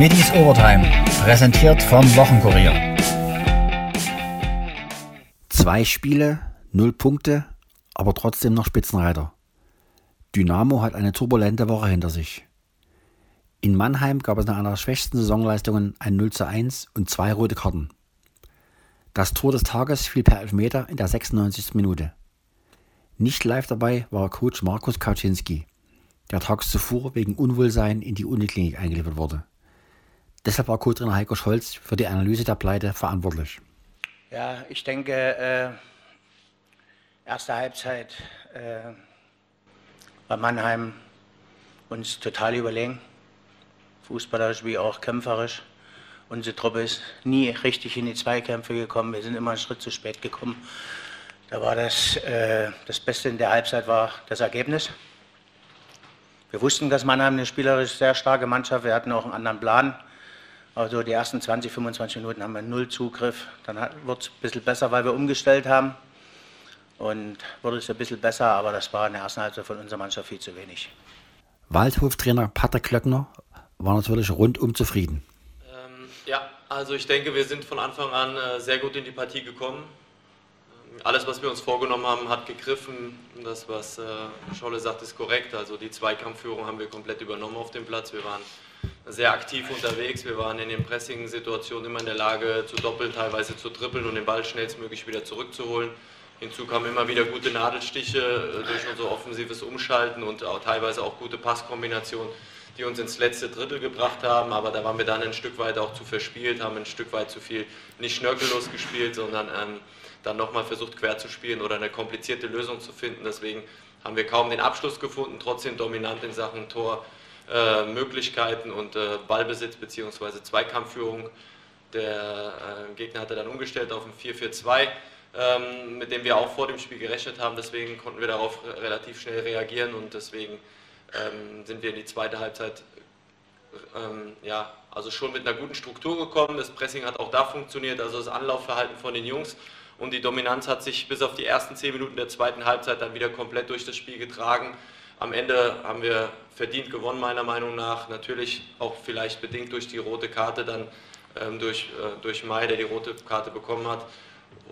Middies Overtime, präsentiert vom Wochenkurier. Zwei Spiele, null Punkte, aber trotzdem noch Spitzenreiter. Dynamo hat eine turbulente Woche hinter sich. In Mannheim gab es nach einer der schwächsten Saisonleistungen ein 0 zu 1 und zwei rote Karten. Das Tor des Tages fiel per Elfmeter in der 96. Minute. Nicht live dabei war Coach Markus Kaczynski, der tags zuvor wegen Unwohlsein in die Uniklinik eingeliefert wurde. Deshalb war Co-Trainer Heiko Scholz für die Analyse der Pleite verantwortlich. Ja, ich denke, äh, erste Halbzeit äh, war Mannheim uns total überlegen. Fußballerisch wie auch kämpferisch. Unsere Truppe ist nie richtig in die Zweikämpfe gekommen. Wir sind immer einen Schritt zu spät gekommen. Da war das, äh, das Beste in der Halbzeit war das Ergebnis. Wir wussten, dass Mannheim eine spielerisch sehr starke Mannschaft. Wir hatten auch einen anderen Plan. Also die ersten 20, 25 Minuten haben wir null Zugriff. Dann wird es ein bisschen besser, weil wir umgestellt haben. Und wurde es ein bisschen besser, aber das war in der ersten Halbzeit von unserer Mannschaft viel zu wenig. Waldhoftrainer Patrick Klöckner war natürlich rundum zufrieden. Ähm, ja, also ich denke, wir sind von Anfang an äh, sehr gut in die Partie gekommen. Ähm, alles, was wir uns vorgenommen haben, hat gegriffen. Das, was äh, Scholle sagt, ist korrekt. Also die Zweikampfführung haben wir komplett übernommen auf dem Platz. Wir waren sehr aktiv unterwegs. Wir waren in den Pressing-Situationen immer in der Lage zu doppeln, teilweise zu trippeln und den Ball schnellstmöglich wieder zurückzuholen. Hinzu kamen immer wieder gute Nadelstiche äh, durch unser offensives Umschalten und auch teilweise auch gute Passkombinationen, die uns ins letzte Drittel gebracht haben. Aber da waren wir dann ein Stück weit auch zu verspielt, haben ein Stück weit zu viel nicht schnörkellos gespielt, sondern ähm, dann nochmal versucht quer zu spielen oder eine komplizierte Lösung zu finden. Deswegen haben wir kaum den Abschluss gefunden, trotzdem dominant in Sachen Tor äh, Möglichkeiten und äh, Ballbesitz bzw. Zweikampfführung. Der äh, Gegner hatte dann umgestellt auf ein 4-4-2, ähm, mit dem wir auch vor dem Spiel gerechnet haben. Deswegen konnten wir darauf relativ schnell reagieren und deswegen ähm, sind wir in die zweite Halbzeit ähm, ja, also schon mit einer guten Struktur gekommen. Das Pressing hat auch da funktioniert, also das Anlaufverhalten von den Jungs und die Dominanz hat sich bis auf die ersten zehn Minuten der zweiten Halbzeit dann wieder komplett durch das Spiel getragen. Am Ende haben wir verdient gewonnen, meiner Meinung nach. Natürlich auch vielleicht bedingt durch die rote Karte, dann ähm, durch, äh, durch Mai, der die rote Karte bekommen hat.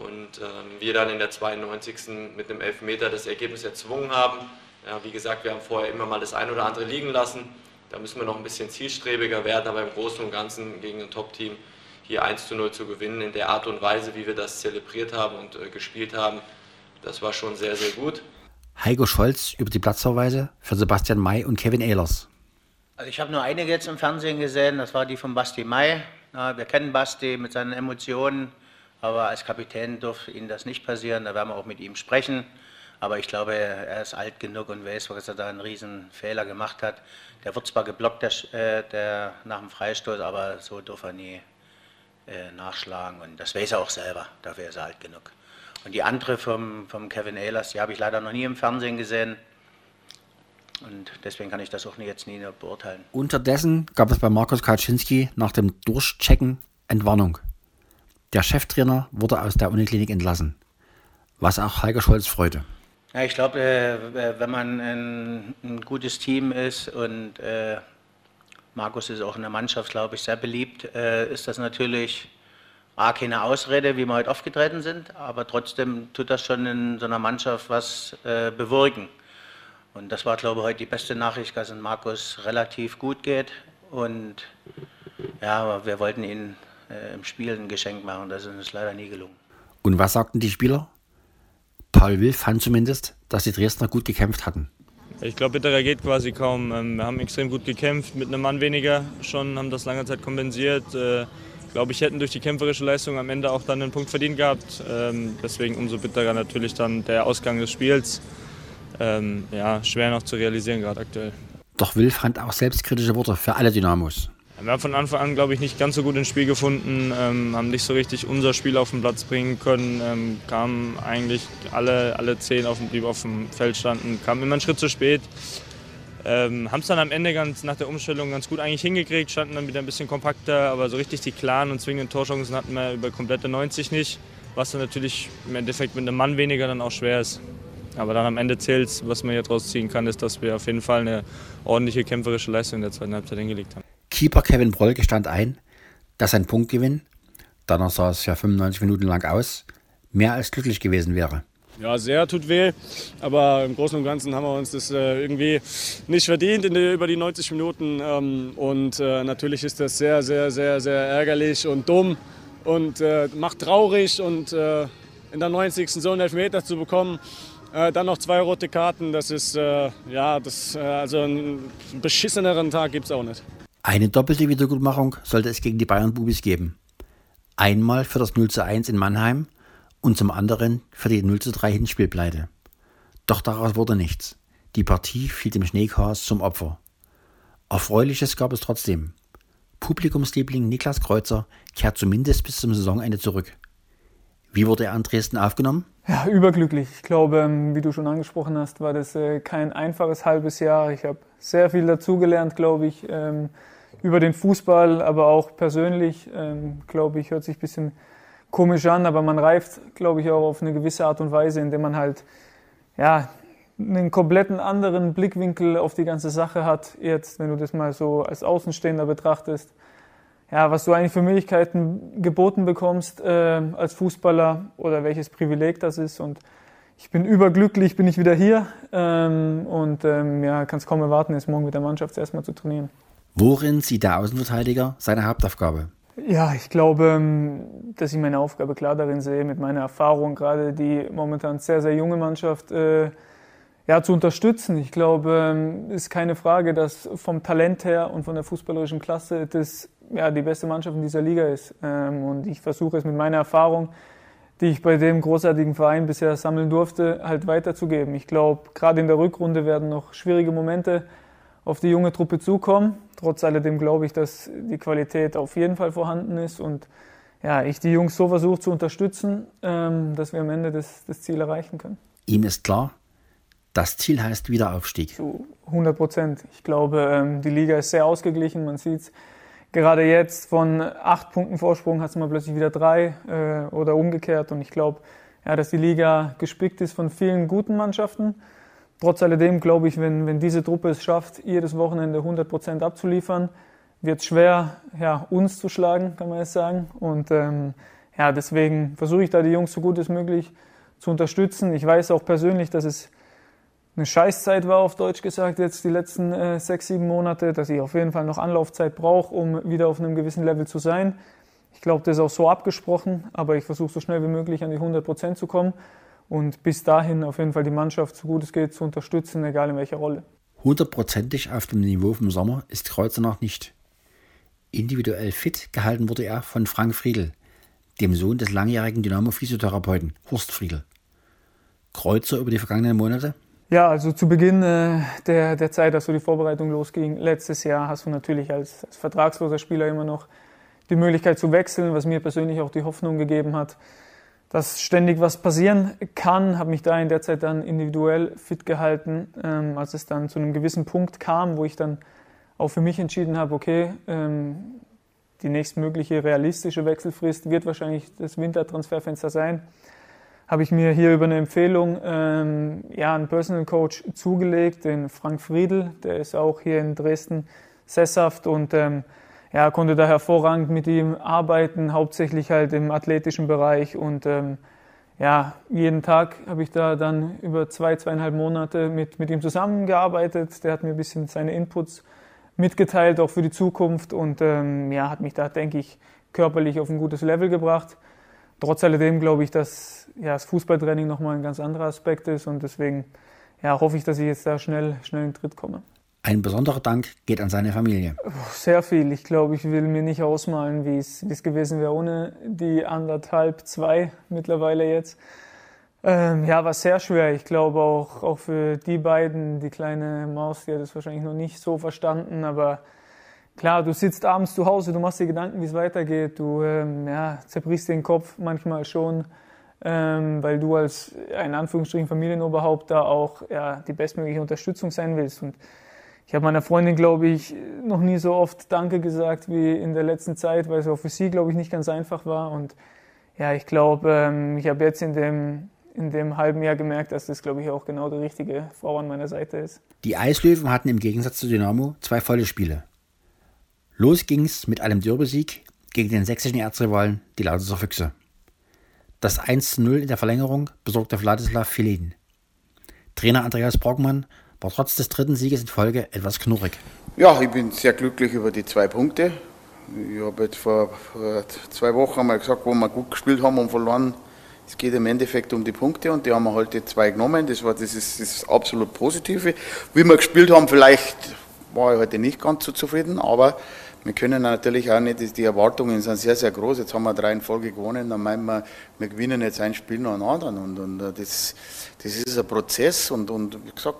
Und ähm, wir dann in der 92. mit einem Elfmeter das Ergebnis erzwungen haben. Ja, wie gesagt, wir haben vorher immer mal das ein oder andere liegen lassen. Da müssen wir noch ein bisschen zielstrebiger werden, aber im Großen und Ganzen gegen ein Top-Team hier 1 zu 0 zu gewinnen, in der Art und Weise, wie wir das zelebriert haben und äh, gespielt haben, das war schon sehr, sehr gut. Heiko Scholz über die Platzverweise für Sebastian May und Kevin Ehlers. Also ich habe nur einige jetzt im Fernsehen gesehen, das war die von Basti May. Ja, wir kennen Basti mit seinen Emotionen, aber als Kapitän durfte ihm das nicht passieren, da werden wir auch mit ihm sprechen. Aber ich glaube, er ist alt genug und weiß, dass er da einen riesen Fehler gemacht hat. Der wird zwar geblockt der, äh, der, nach dem Freistoß, aber so darf er nie äh, nachschlagen. Und das weiß er auch selber, dafür ist er alt genug. Und die andere vom, vom Kevin Ehlers, die habe ich leider noch nie im Fernsehen gesehen. Und deswegen kann ich das auch jetzt nie beurteilen. Unterdessen gab es bei Markus Kaczynski nach dem Durchchecken Entwarnung. Der Cheftrainer wurde aus der Uniklinik entlassen, was auch Heiko Scholz freute. Ja, ich glaube, äh, wenn man ein, ein, gutes Team ist und äh, Markus ist auch in der Mannschaft, glaube ich, sehr beliebt, äh, ist das natürlich A, keine Ausrede, wie wir heute aufgetreten sind, aber trotzdem tut das schon in so einer Mannschaft was äh, bewirken. Und das war, glaube ich, heute die beste Nachricht, dass es Markus relativ gut geht. Und ja, wir wollten ihm äh, im Spiel ein Geschenk machen, das ist uns leider nie gelungen. Und was sagten die Spieler? Paul Will fand zumindest, dass die Dresdner gut gekämpft hatten. Ich glaube, bitterer geht quasi kaum. Ähm, wir haben extrem gut gekämpft, mit einem Mann weniger schon, haben das lange Zeit kompensiert. Äh, glaube ich, hätten durch die kämpferische Leistung am Ende auch dann einen Punkt verdient gehabt. Ähm, deswegen umso bitterer natürlich dann der Ausgang des Spiels. Ähm, ja, schwer noch zu realisieren gerade aktuell. Doch Will fand auch selbstkritische Worte für alle Dynamos. Wir haben von Anfang an, glaube ich, nicht ganz so gut ins Spiel gefunden, ähm, haben nicht so richtig unser Spiel auf den Platz bringen können, ähm, kamen eigentlich alle, alle zehn auf dem, die auf dem Feld standen, kamen immer einen Schritt zu spät. Ähm, haben es dann am Ende ganz nach der Umstellung ganz gut eigentlich hingekriegt, standen dann wieder ein bisschen kompakter, aber so richtig die klaren und zwingenden Torchancen hatten wir über komplette 90 nicht, was dann natürlich im Endeffekt mit einem Mann weniger dann auch schwer ist. Aber dann am Ende zählt was man hier draus ziehen kann, ist, dass wir auf jeden Fall eine ordentliche kämpferische Leistung in der zweiten Halbzeit hingelegt haben. Keeper Kevin Broll gestand ein, dass ein Punktgewinn, danach sah es ja 95 Minuten lang aus, mehr als glücklich gewesen wäre. Ja, sehr tut weh, aber im Großen und Ganzen haben wir uns das äh, irgendwie nicht verdient in die, über die 90 Minuten. Ähm, und äh, natürlich ist das sehr, sehr, sehr, sehr ärgerlich und dumm und äh, macht traurig. Und äh, in der 90. so einen Elfmeter zu bekommen, äh, dann noch zwei rote Karten, das ist, äh, ja, das, also einen beschisseneren Tag gibt es auch nicht. Eine doppelte Wiedergutmachung sollte es gegen die Bayern-Bubis geben. Einmal für das 0 zu 1 in Mannheim und zum anderen für die 0 zu 3 Hinspielpleite. Doch daraus wurde nichts. Die Partie fiel dem Schneechaos zum Opfer. Erfreuliches gab es trotzdem. Publikumsliebling Niklas Kreuzer kehrt zumindest bis zum Saisonende zurück. Wie wurde er an Dresden aufgenommen? Ja, überglücklich. Ich glaube, ähm, wie du schon angesprochen hast, war das äh, kein einfaches halbes Jahr. Ich habe sehr viel dazugelernt, glaube ich, ähm, über den Fußball, aber auch persönlich, ähm, glaube ich, hört sich ein bisschen komisch an, aber man reift, glaube ich, auch auf eine gewisse Art und Weise, indem man halt, ja, einen kompletten anderen Blickwinkel auf die ganze Sache hat, jetzt, wenn du das mal so als Außenstehender betrachtest. Ja, was du eigentlich für Möglichkeiten geboten bekommst äh, als Fußballer oder welches Privileg das ist. Und ich bin überglücklich, bin ich wieder hier ähm, und ähm, ja, kann es kaum erwarten, jetzt morgen mit der Mannschaft erstmal zu trainieren. Worin sieht der Außenverteidiger seine Hauptaufgabe? Ja, ich glaube, ähm, dass ich meine Aufgabe klar darin sehe, mit meiner Erfahrung, gerade die momentan sehr, sehr junge Mannschaft äh, ja, zu unterstützen. Ich glaube, ähm, ist keine Frage, dass vom Talent her und von der fußballerischen Klasse das ja, die beste Mannschaft in dieser Liga ist. Ähm, und ich versuche es mit meiner Erfahrung, die ich bei dem großartigen Verein bisher sammeln durfte, halt weiterzugeben. Ich glaube, gerade in der Rückrunde werden noch schwierige Momente auf die junge Truppe zukommen. Trotz alledem glaube ich, dass die Qualität auf jeden Fall vorhanden ist und ja, ich die Jungs so versuche zu unterstützen, ähm, dass wir am Ende das, das Ziel erreichen können. Ihm ist klar, das Ziel heißt Wiederaufstieg. Zu 100 Prozent. Ich glaube, ähm, die Liga ist sehr ausgeglichen. Man sieht es gerade jetzt von acht Punkten Vorsprung hat es mal plötzlich wieder drei äh, oder umgekehrt. Und ich glaube, ja, dass die Liga gespickt ist von vielen guten Mannschaften. Trotz alledem glaube ich, wenn, wenn diese Truppe es schafft, jedes Wochenende 100 Prozent abzuliefern, wird es schwer, ja, uns zu schlagen, kann man jetzt sagen. Und ähm, ja, deswegen versuche ich da die Jungs so gut es möglich zu unterstützen. Ich weiß auch persönlich, dass es eine Scheißzeit war, auf Deutsch gesagt, jetzt die letzten äh, sechs, sieben Monate, dass ich auf jeden Fall noch Anlaufzeit brauche, um wieder auf einem gewissen Level zu sein. Ich glaube, das ist auch so abgesprochen, aber ich versuche so schnell wie möglich an die 100 Prozent zu kommen und bis dahin auf jeden Fall die Mannschaft so gut es geht zu unterstützen, egal in welcher Rolle. Hundertprozentig auf dem Niveau vom Sommer ist Kreuzer noch nicht. Individuell fit gehalten wurde er von Frank Friedl, dem Sohn des langjährigen Dynamo-Physiotherapeuten Horst Friedl. Kreuzer über die vergangenen Monate? Ja, also zu Beginn äh, der, der Zeit, als so die Vorbereitung losging, letztes Jahr, hast du natürlich als, als vertragsloser Spieler immer noch die Möglichkeit zu wechseln, was mir persönlich auch die Hoffnung gegeben hat, dass ständig was passieren kann, habe mich da in der Zeit dann individuell fit gehalten, ähm, als es dann zu einem gewissen Punkt kam, wo ich dann auch für mich entschieden habe, okay, ähm, die nächstmögliche realistische Wechselfrist wird wahrscheinlich das Wintertransferfenster sein, habe ich mir hier über eine Empfehlung ähm, ja, einen Personal Coach zugelegt, den Frank Friedl, der ist auch hier in Dresden sesshaft und ähm, ja, konnte da hervorragend mit ihm arbeiten, hauptsächlich halt im athletischen Bereich und ähm, ja, jeden Tag habe ich da dann über zwei, zweieinhalb Monate mit, mit ihm zusammengearbeitet. Der hat mir ein bisschen seine Inputs mitgeteilt, auch für die Zukunft und ähm, ja, hat mich da, denke ich, körperlich auf ein gutes Level gebracht. Trotz alledem glaube ich, dass ja, das Fußballtraining nochmal ein ganz anderer Aspekt ist und deswegen ja, hoffe ich, dass ich jetzt da schnell, schnell in den Tritt komme. Ein besonderer Dank geht an seine Familie. Sehr viel. Ich glaube, ich will mir nicht ausmalen, wie es, gewesen wäre ohne die anderthalb, zwei mittlerweile jetzt. Ähm, ja, war sehr schwer. Ich glaube auch, auch für die beiden, die kleine Maus, die hat es wahrscheinlich noch nicht so verstanden, aber klar, du sitzt abends zu Hause, du machst dir Gedanken, wie es weitergeht, du ähm, ja, zerbrichst den Kopf manchmal schon, ähm, weil du als in Anführungsstrichen Familienoberhaupt da auch ja, die bestmögliche Unterstützung sein willst. Und ich habe meiner Freundin, glaube ich, noch nie so oft Danke gesagt wie in der letzten Zeit, weil es auch für sie, glaube ich, nicht ganz einfach war. Und ja, ich glaube, ähm, ich habe jetzt in dem, in dem halben Jahr gemerkt, dass das, glaube ich, auch genau die richtige Frau an meiner Seite ist. Die Eislöwen hatten im Gegensatz zu Dynamo zwei volle Spiele. Los ging's mit einem Derbesieg gegen den sächsischen Erzrivalen, die Lausitzer Füchse. Das 1 0 in der Verlängerung besorgte Vladislav Filin. Trainer Andreas Brockmann war trotz des dritten Sieges in Folge etwas knurrig. Ja, ich bin sehr glücklich über die zwei Punkte. Ich habe jetzt vor, vor zwei Wochen mal gesagt, wo wir gut gespielt haben und verloren. Es geht im Endeffekt um die Punkte und die haben wir heute zwei genommen. Das war das ist, das absolut Positive. Wie wir gespielt haben, vielleicht war ich heute nicht ganz so zufrieden, aber wir können natürlich auch nicht, die Erwartungen sind sehr, sehr groß. Jetzt haben wir drei in Folge gewonnen, dann meinen wir, wir gewinnen jetzt ein Spiel nach dem anderen. Und, und äh, das, das ist ein Prozess und, und wie gesagt,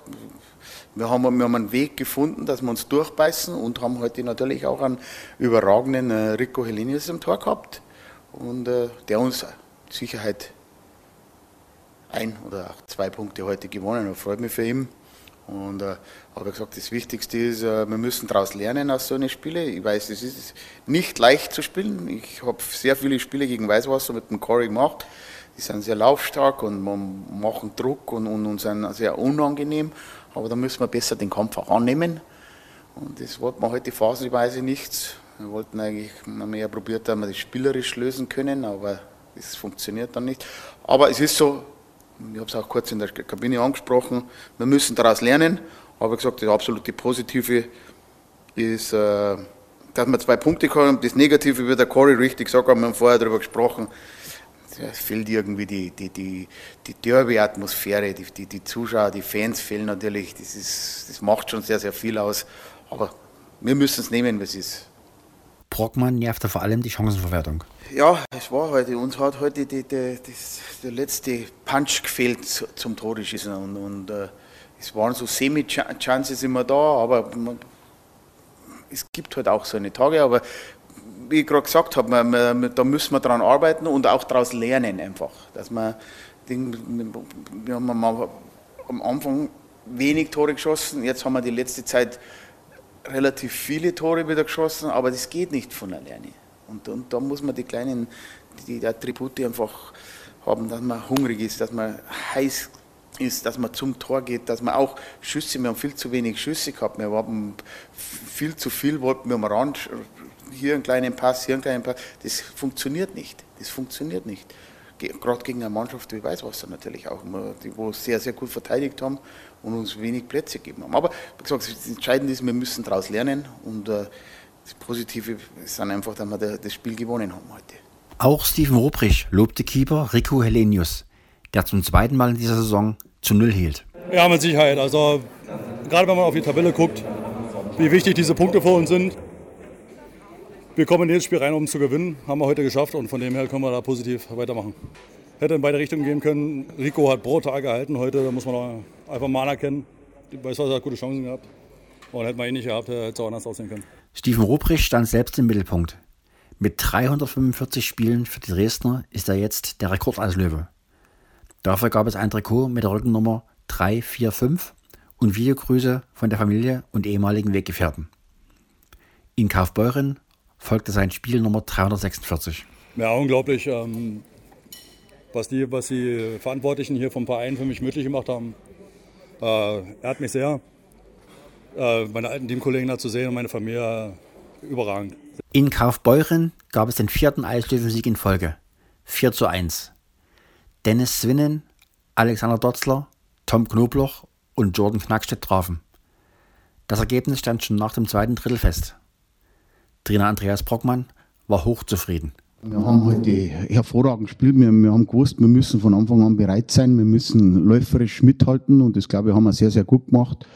wir haben, wir haben einen Weg gefunden, dass wir uns durchbeißen und haben heute natürlich auch einen überragenden äh, Rico Helinius im Tor gehabt und äh, der uns Sicherheit ein oder zwei Punkte heute gewonnen hat. Freut mich für ihn. Und äh, habe gesagt, das Wichtigste ist, äh, wir müssen daraus lernen aus so einer Spiele. Ich weiß, es ist nicht leicht zu spielen. Ich habe sehr viele Spiele gegen Weißwasser mit dem Corey gemacht. Die sind sehr laufstark und machen Druck und, und, und sind sehr unangenehm. Aber da müssen wir besser den Kampf auch annehmen. Und das wollten wir heute phasenweise nicht. Wir wollten eigentlich mehr probiert, dass wir das spielerisch lösen können, aber das funktioniert dann nicht. Aber es ist so, ich habe es auch kurz in der Kabine angesprochen, wir müssen daraus lernen. Aber gesagt, das absolute Positive ist, äh, dass wir zwei Punkte haben. Das Negative, wie der Corey richtig gesagt hat, wir haben vorher darüber gesprochen, es fehlt irgendwie die, die, die, die Derby-Atmosphäre, die, die, die Zuschauer, die Fans fehlen natürlich. Das, ist, das macht schon sehr, sehr viel aus. Aber wir müssen es nehmen, was ist. Brockmann nervte vor allem die Chancenverwertung. Ja, es war heute. Uns hat heute die, die, das, der letzte Punch gefehlt zum Toreschießen. Und, und äh, es waren so Semi-Chances immer da, aber man, es gibt halt auch so eine Tage. Aber wie ich gerade gesagt habe, man, man, da müssen wir dran arbeiten und auch daraus lernen einfach. Dass man, wir haben am Anfang wenig Tore geschossen, jetzt haben wir die letzte Zeit relativ viele Tore wieder geschossen, aber das geht nicht von alleine. Und, und da muss man die kleinen die Attribute einfach haben, dass man hungrig ist, dass man heiß ist, dass man zum Tor geht, dass man auch Schüsse, wir haben viel zu wenig Schüsse gehabt, wir haben viel zu viel, wollten wir am Rand, hier einen kleinen Pass, hier einen kleinen Pass, das funktioniert nicht, das funktioniert nicht. Gerade gegen eine Mannschaft wie Weißwasser natürlich auch, die wo sehr, sehr gut verteidigt haben und uns wenig Plätze gegeben haben. Aber wie gesagt, das Entscheidende ist, wir müssen daraus lernen und äh, das Positive ist dann einfach, dass wir das Spiel gewonnen haben heute. Auch Steven Rubrich lobte Keeper Rico Helenius, der zum zweiten Mal in dieser Saison zu Null hielt. Ja, mit Sicherheit. Also gerade wenn man auf die Tabelle guckt, wie wichtig diese Punkte für uns sind. Wir kommen in jedes Spiel rein, um zu gewinnen. Haben wir heute geschafft und von dem her können wir da positiv weitermachen. Hätte in beide Richtungen gehen können. Rico hat brutal gehalten heute, da muss man einfach mal anerkennen. Weißwasser hat gute Chancen gehabt. Und hätte man ihn nicht gehabt, hätte es auch anders aussehen können. Steven Ruprecht stand selbst im Mittelpunkt. Mit 345 Spielen für die Dresdner ist er jetzt der Rekordauslöwe. Dafür gab es ein Trikot mit der Rückennummer 345 und Videogrüße von der Familie und ehemaligen Weggefährten. In Kaufbeuren folgte sein Spiel Nummer 346. Ja, unglaublich, ähm, was, die, was die Verantwortlichen hier vom Verein für mich möglich gemacht haben. Äh, er hat mich sehr, äh, meine alten Teamkollegen da zu sehen und meine Familie äh, überragend. In Kaufbeuren gab es den vierten Eislöwensieg in Folge. 4 zu 1. Dennis Swinnen, Alexander Dotzler, Tom Knobloch und Jordan Knackstedt trafen. Das Ergebnis stand schon nach dem zweiten Drittel fest. Trainer Andreas Brockmann war hochzufrieden. Wir haben heute hervorragend gespielt. Wir, wir, haben gewusst, wir müssen von Anfang an bereit sein. Wir müssen läuferisch mithalten und das, glaube ich, haben wir sehr, sehr gut gemacht.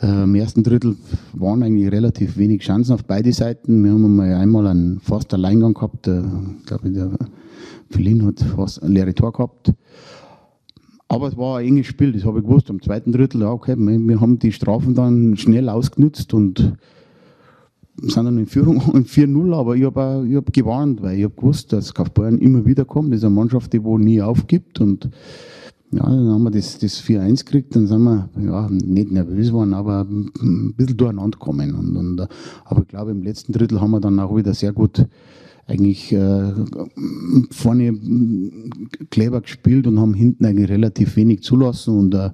Äh, Im ersten Drittel waren eigentlich relativ wenig Chancen auf beide Seiten. Wir haben einmal einen fast Alleingang gehabt. Ich glaube, der Berlin hat fast ein leere Tor gehabt. Aber es war ein enges Spiel, das habe ich gewusst. Am zweiten Drittel, ja, okay, wir haben die Strafen dann schnell ausgenutzt und sind dann in Führung 4-0, aber ich habe hab gewarnt, weil ich habe gewusst, dass Kaufbeuren immer wieder kommt. Das ist eine Mannschaft, die wo nie aufgibt und ja, dann haben wir das, das 4-1 gekriegt, dann sind wir ja, nicht nervös geworden, aber ein bisschen durcheinander gekommen. Und, und, aber ich glaube, im letzten Drittel haben wir dann auch wieder sehr gut eigentlich äh, vorne clever gespielt und haben hinten eigentlich relativ wenig zulassen und äh,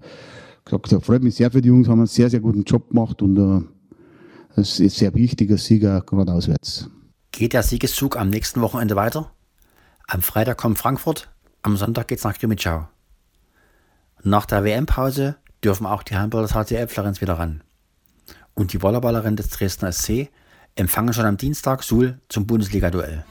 gesagt, da freut mich sehr für die Jungs, haben einen sehr, sehr guten Job gemacht und äh, Das ist ein sehr wichtiger Sieger, gerade auswärts. Geht der Siegeszug am nächsten Wochenende weiter? Am Freitag kommt Frankfurt, am Sonntag geht's nach Grimmitschau. Nach der WM-Pause dürfen auch die Handballer des HCL Florenz wieder ran. Und die Volleyballerinnen des Dresdner SC empfangen schon am Dienstag Suhl zum Bundesliga-Duell.